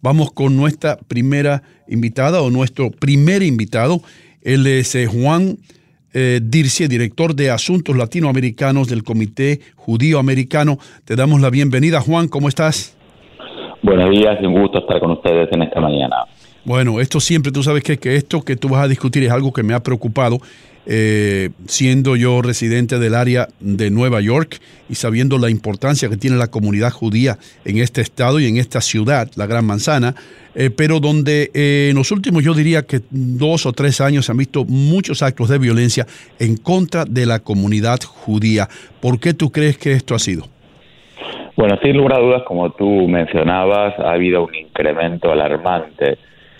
Vamos con nuestra primera invitada o nuestro primer invitado. Él es eh, Juan eh, Dirce, director de Asuntos Latinoamericanos del Comité Judío Americano. Te damos la bienvenida, Juan. ¿Cómo estás? Buenos días, un gusto estar con ustedes en esta mañana. Bueno, esto siempre, tú sabes que, que esto que tú vas a discutir es algo que me ha preocupado eh, siendo yo residente del área de Nueva York y sabiendo la importancia que tiene la comunidad judía en este estado y en esta ciudad, la Gran Manzana, eh, pero donde eh, en los últimos, yo diría que dos o tres años se han visto muchos actos de violencia en contra de la comunidad judía. ¿Por qué tú crees que esto ha sido? Bueno, sin lugar a dudas, como tú mencionabas, ha habido un incremento alarmante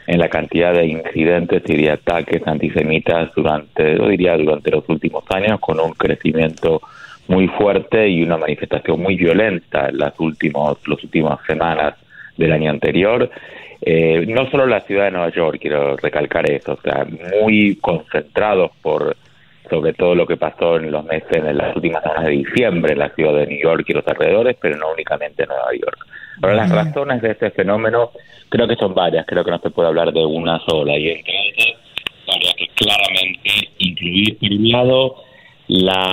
en la cantidad de incidentes y de ataques antisemitas durante, yo diría, durante los últimos años, con un crecimiento muy fuerte y una manifestación muy violenta en las últimos, las últimas semanas del año anterior. Eh, no solo la ciudad de Nueva York, quiero recalcar eso, o sea, muy concentrados por sobre todo lo que pasó en los meses, en las últimas semanas de diciembre en la ciudad de New York y los alrededores, pero no únicamente en Nueva York. Pero las razones de este fenómeno creo que son varias, creo que no se puede hablar de una sola. Y entre ellas habría que claramente incluir, por un lado, la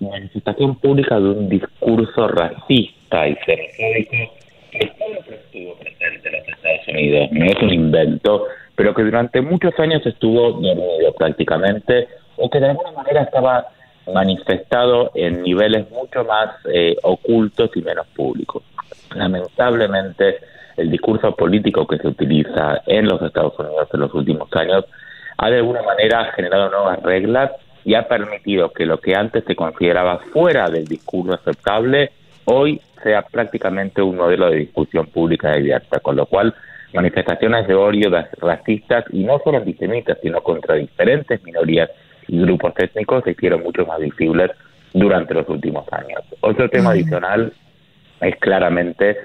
manifestación pública de un discurso racista y xenofóbico que siempre estuvo presente en los Estados Unidos, no es un invento, pero que durante muchos años estuvo dormido prácticamente, o que de alguna manera estaba manifestado en niveles mucho más eh, ocultos y menos públicos. Lamentablemente, el discurso político que se utiliza en los Estados Unidos en los últimos años ha de alguna manera generado nuevas reglas y ha permitido que lo que antes se consideraba fuera del discurso aceptable hoy sea prácticamente un modelo de discusión pública abierta, con lo cual manifestaciones de odio racistas y no solo antisemitas, sino contra diferentes minorías y grupos étnicos se hicieron mucho más visibles durante los últimos años. Otro tema adicional es claramente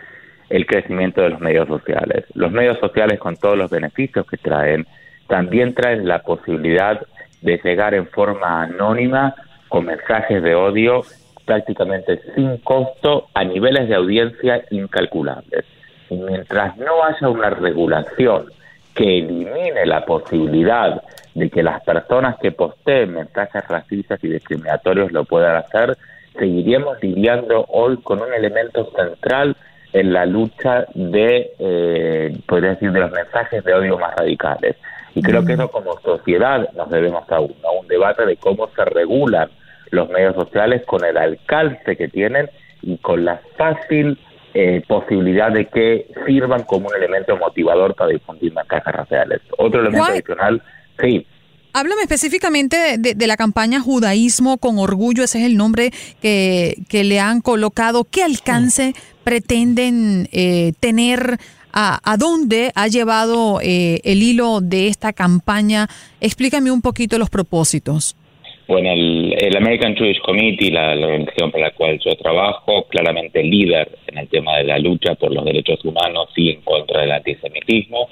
el crecimiento de los medios sociales. Los medios sociales con todos los beneficios que traen, también traen la posibilidad de llegar en forma anónima con mensajes de odio prácticamente sin costo a niveles de audiencia incalculables. Y mientras no haya una regulación que elimine la posibilidad de que las personas que posteen mensajes racistas y discriminatorios lo puedan hacer, seguiríamos lidiando hoy con un elemento central en la lucha de, eh, podría decir, de los mensajes de odio más radicales. Y creo que eso como sociedad nos debemos a un, a un debate de cómo se regulan los medios sociales con el alcance que tienen y con la fácil eh, posibilidad de que sirvan como un elemento motivador para difundir mensajes raciales. Otro elemento adicional, sí. Háblame específicamente de, la campaña Judaísmo con Orgullo, ese es el nombre que, que le han colocado. ¿Qué alcance pretenden eh, tener? A, ¿A, dónde ha llevado eh, el hilo de esta campaña? Explícame un poquito los propósitos. Bueno, el, American Jewish Committee, la, la, organización para la cual yo trabajo, claramente líder en el tema de la lucha por los derechos humanos y en contra del antisemitismo,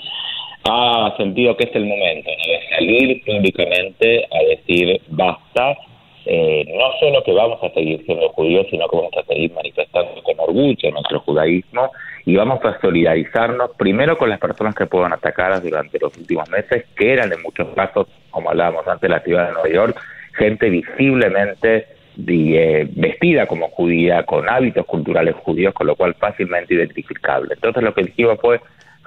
ha sentido que es el momento de salir públicamente a decir basta, eh, no solo que vamos a seguir siendo judíos, sino que vamos a seguir manifestando con orgullo nuestro judaísmo y vamos a solidarizarnos primero con las personas que fueron atacadas durante los últimos meses, que eran en muchos casos, como hablábamos antes, la ciudad de Nueva York, gente visiblemente eh, vestida como judía, con hábitos culturales judíos, con lo cual fácilmente identificable. Entonces lo que dijimos fue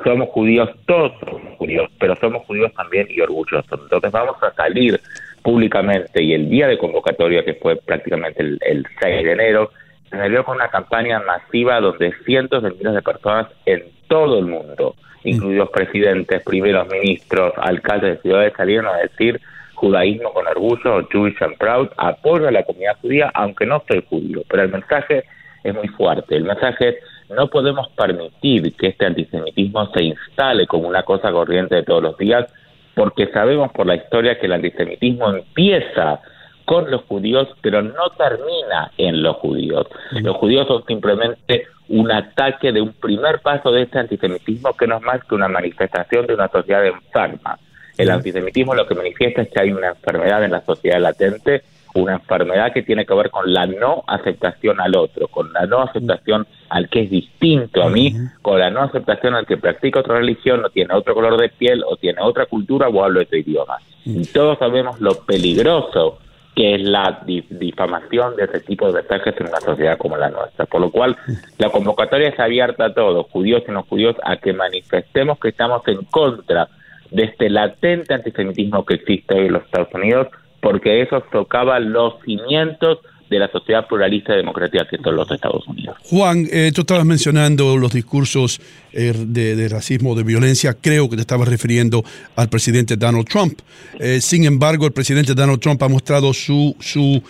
somos judíos, todos somos judíos, pero somos judíos también y orgullosos. Entonces vamos a salir públicamente y el día de convocatoria, que fue prácticamente el, 6 de enero, se salió con una campaña masiva donde cientos de miles de personas en todo el mundo, incluidos presidentes, primeros ministros, alcaldes de ciudades, salieron a decir judaísmo con orgullo, Jewish and Proud, apoyo a la comunidad judía, aunque no soy judío, pero el mensaje es muy fuerte. El mensaje es no podemos permitir que este antisemitismo se instale como una cosa corriente de todos los días, porque sabemos por la historia que el antisemitismo empieza con los judíos, pero no termina en los judíos. Los judíos son simplemente un ataque de un primer paso de este antisemitismo que no es más que una manifestación de una sociedad enferma. El antisemitismo lo que manifiesta es que hay una enfermedad en la sociedad latente una enfermedad que tiene que ver con la no aceptación al otro, con la no aceptación al que es distinto a mí, con la no aceptación al que practica otra religión, o tiene otro color de piel, o tiene otra cultura, o habla otro idioma. Y todos sabemos lo peligroso que es la difamación de ese tipo de mensajes en una sociedad como la nuestra. Por lo cual, la convocatoria es abierta a todos, judíos y no judíos, a que manifestemos que estamos en contra de este latente antisemitismo que existe hoy en los Estados Unidos, porque eso tocaba los cimientos de la sociedad pluralista y democrática que son los Estados Unidos. Juan, eh, tú estabas mencionando los discursos eh, de, racismo, de violencia, creo que te estabas refiriendo al presidente Donald Trump. Eh, sin embargo, el presidente Donald Trump ha mostrado su, su,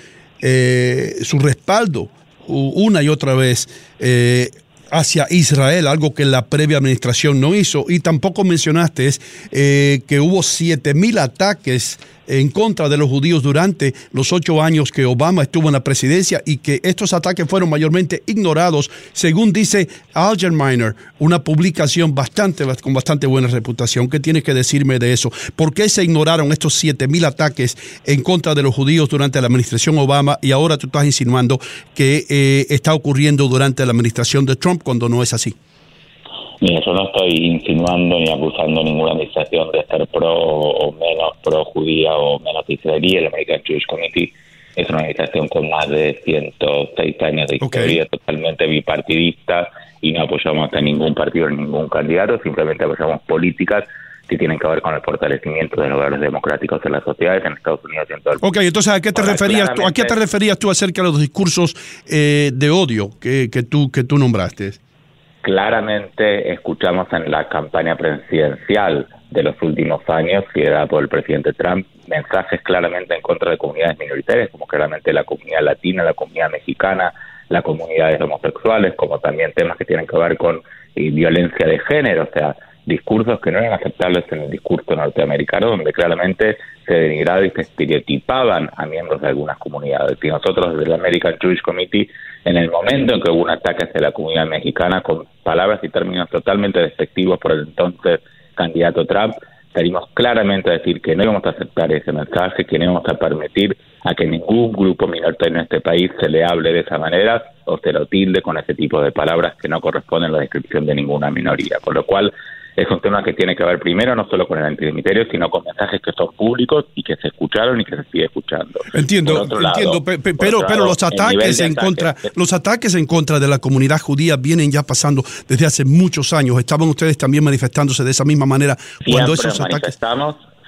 su respaldo una y otra vez hacia Israel, algo que la previa administración no hizo. Y tampoco mencionaste que hubo 7.000 ataques en contra de los judíos durante los ocho años que Obama estuvo en la presidencia y que estos ataques fueron mayormente ignorados, según dice Algerminer, una publicación bastante, con bastante buena reputación. ¿Qué tienes que decirme de eso? ¿Por qué se ignoraron estos siete mil ataques en contra de los judíos durante la administración Obama y ahora tú estás insinuando que eh, está ocurriendo durante la administración de Trump cuando no es así? Mira, yo no estoy insinuando ni acusando ninguna administración de ser pro o menos pro judía o menos israelí. El American Jewish Committee es una organización con más de 106 años de historia, totalmente bipartidista y no apoyamos a ningún partido ni ningún candidato, simplemente apoyamos políticas que tienen que ver con el fortalecimiento de los valores democráticos en las sociedades en Estados Unidos y en todo el mundo. Ok, entonces ¿a qué te referías tú, a qué te referías tú acerca de los discursos eh, de odio que, que tú que tú nombraste? claramente escuchamos en la campaña presidencial de los últimos años, liderada por el presidente Trump, mensajes claramente en contra de comunidades minoritarias, como claramente la comunidad latina, la comunidad mexicana, las comunidades homosexuales, como también temas que tienen que ver con eh, violencia de género, o sea, discursos que no eran aceptables en el discurso norteamericano, donde claramente se denigraba y se estereotipaban a miembros de algunas comunidades. Y nosotros desde el American Jewish Committee, en el momento en que hubo un ataque hacia la comunidad mexicana con palabras y términos totalmente despectivos por el entonces candidato Trump, salimos claramente a decir que no íbamos a aceptar ese mensaje, que no íbamos a permitir a que ningún grupo minoritario en este país se le hable de esa manera o se lo tilde con ese tipo de palabras que no corresponden a la descripción de ninguna minoría. Con lo cual, es un tema que tiene que ver primero no solo con el antisemiterio, sino con mensajes que son públicos y que se escucharon y que se sigue escuchando. Entiendo, entiendo, pero, pero los ataques en contra, los ataques en contra de la comunidad judía vienen ya pasando desde hace muchos años. Estaban ustedes también manifestándose de esa misma manera cuando esos ataques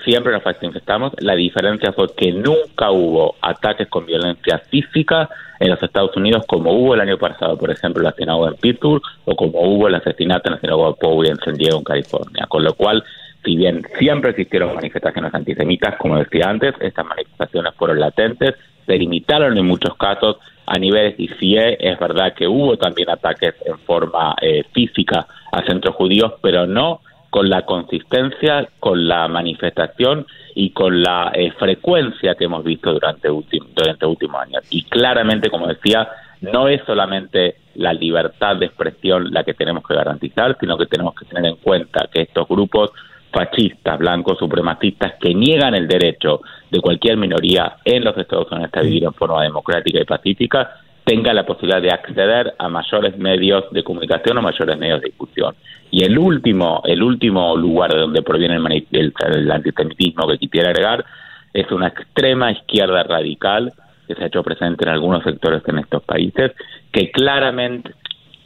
siempre nos manifestamos. La diferencia fue que nunca hubo ataques con violencia física en los Estados Unidos como hubo el año pasado, por ejemplo, la sinagoga en Pittsburgh o como hubo el asesinato en la sinagoga Poway en San Diego, en California. Con lo cual, si bien siempre existieron manifestaciones antisemitas, como decía antes, estas manifestaciones fueron latentes, se limitaron en muchos casos a niveles y sí es verdad que hubo también ataques en forma eh, física a centros judíos, pero no con la consistencia, con la manifestación y con la eh, frecuencia que hemos visto durante, durante últimos años. Y claramente, como decía, no es solamente la libertad de expresión la que tenemos que garantizar, sino que tenemos que tener en cuenta que estos grupos fascistas, blancos, supremacistas, que niegan el derecho de cualquier minoría en los Estados Unidos a vivir en forma democrática y pacífica, tenga la posibilidad de acceder a mayores medios de comunicación o mayores medios de discusión. Y el último, el último lugar de donde proviene el, el, antisemitismo que quisiera agregar es una extrema izquierda radical que se ha hecho presente en algunos sectores en estos países, que claramente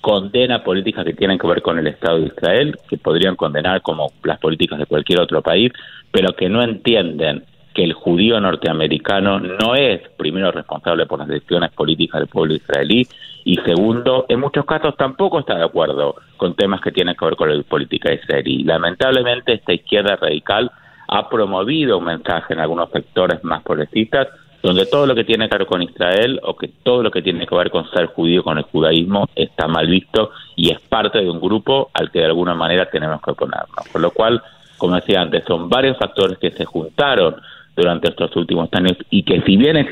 condena políticas que tienen que ver con el Estado de Israel, que podrían condenar como las políticas de cualquier otro país, pero que no entienden que el judío norteamericano no es, primero, responsable por las decisiones políticas del pueblo israelí y, segundo, en muchos casos tampoco está de acuerdo con temas que tienen que ver con la política israelí. Lamentablemente, esta izquierda radical ha promovido un mensaje en algunos sectores más progresistas donde todo lo que tiene que ver con Israel o que todo lo que tiene que ver con ser judío, con el judaísmo, está mal visto y es parte de un grupo al que de alguna manera tenemos que oponernos. Por lo cual, como decía antes, son varios factores que se juntaron durante estos últimos años y que si bien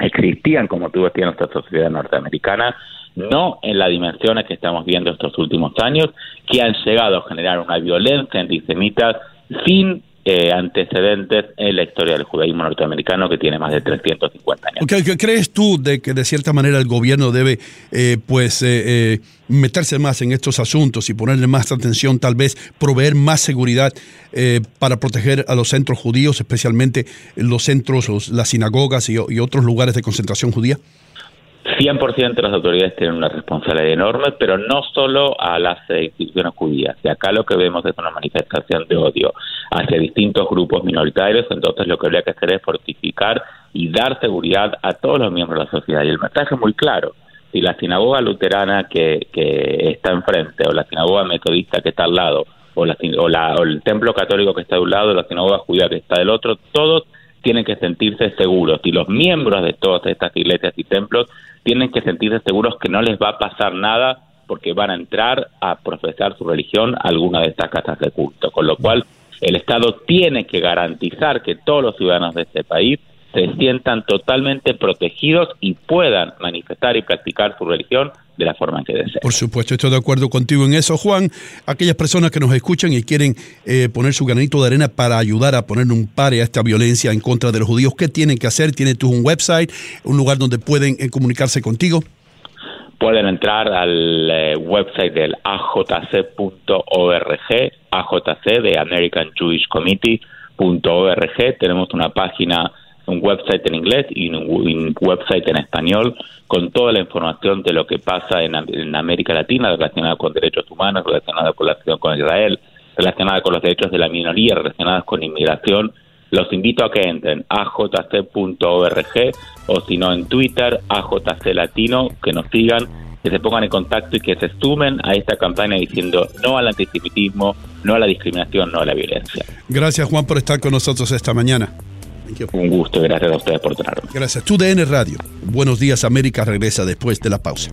existían, como decías, en nuestra sociedad norteamericana, no en las dimensiones que estamos viendo estos últimos años, que han llegado a generar una violencia antisemita sin eh, antecedentes en la historia del judaísmo norteamericano que tiene más de 350 años. ¿Qué, crees tú de que de cierta manera el gobierno debe eh, pues eh, meterse más en estos asuntos y ponerle más atención, tal vez proveer más seguridad para proteger a los centros judíos, especialmente los centros, las sinagogas y otros lugares de concentración judía? 100% las autoridades tienen una responsabilidad enorme, pero no solo a las instituciones judías. Y acá lo que vemos es una manifestación de odio hacia distintos grupos minoritarios, entonces lo que habría que hacer es fortificar y dar seguridad a todos los miembros de la sociedad. Y el mensaje es muy claro. Si la sinagoga luterana que, que está enfrente, o la sinagoga metodista que está al lado, o, la, o, la, o el templo católico que está de un lado, o la sinagoga judía que está del otro, todos tienen que sentirse seguros y los miembros de todas estas iglesias y templos tienen que sentirse seguros que no les va a pasar nada porque van a entrar a profesar su religión a alguna de estas casas de culto. Con lo cual, el Estado tiene que garantizar que todos los ciudadanos de este país se sientan totalmente protegidos y puedan manifestar y practicar su religión de la forma que deseen. Por supuesto, estoy de acuerdo contigo en eso, Juan. Aquellas personas que nos escuchan y quieren eh, poner su granito de arena para ayudar a poner un pare a esta violencia en contra de los judíos, ¿qué tienen que hacer? ¿Tienen tú un website, un lugar donde pueden eh, comunicarse contigo? Pueden entrar al eh, website del ajc.org, AJC de American Jewish Committee.org. Tenemos una página un website en inglés y un, website en español con toda la información de lo que pasa en, América Latina relacionada con derechos humanos, relacionada con la relación con Israel, relacionada con los derechos de la minoría, relacionadas con inmigración. Los invito a que entren a jc.org o si no en Twitter, AJC Latino, que nos sigan, que se pongan en contacto y que se sumen a esta campaña diciendo no al antisemitismo, no a la discriminación, no a la violencia. Gracias Juan por estar con nosotros esta mañana. Un gusto, gracias a ustedes por tenerme. Gracias. Tu DN Radio. Buenos días, América regresa después de la pausa.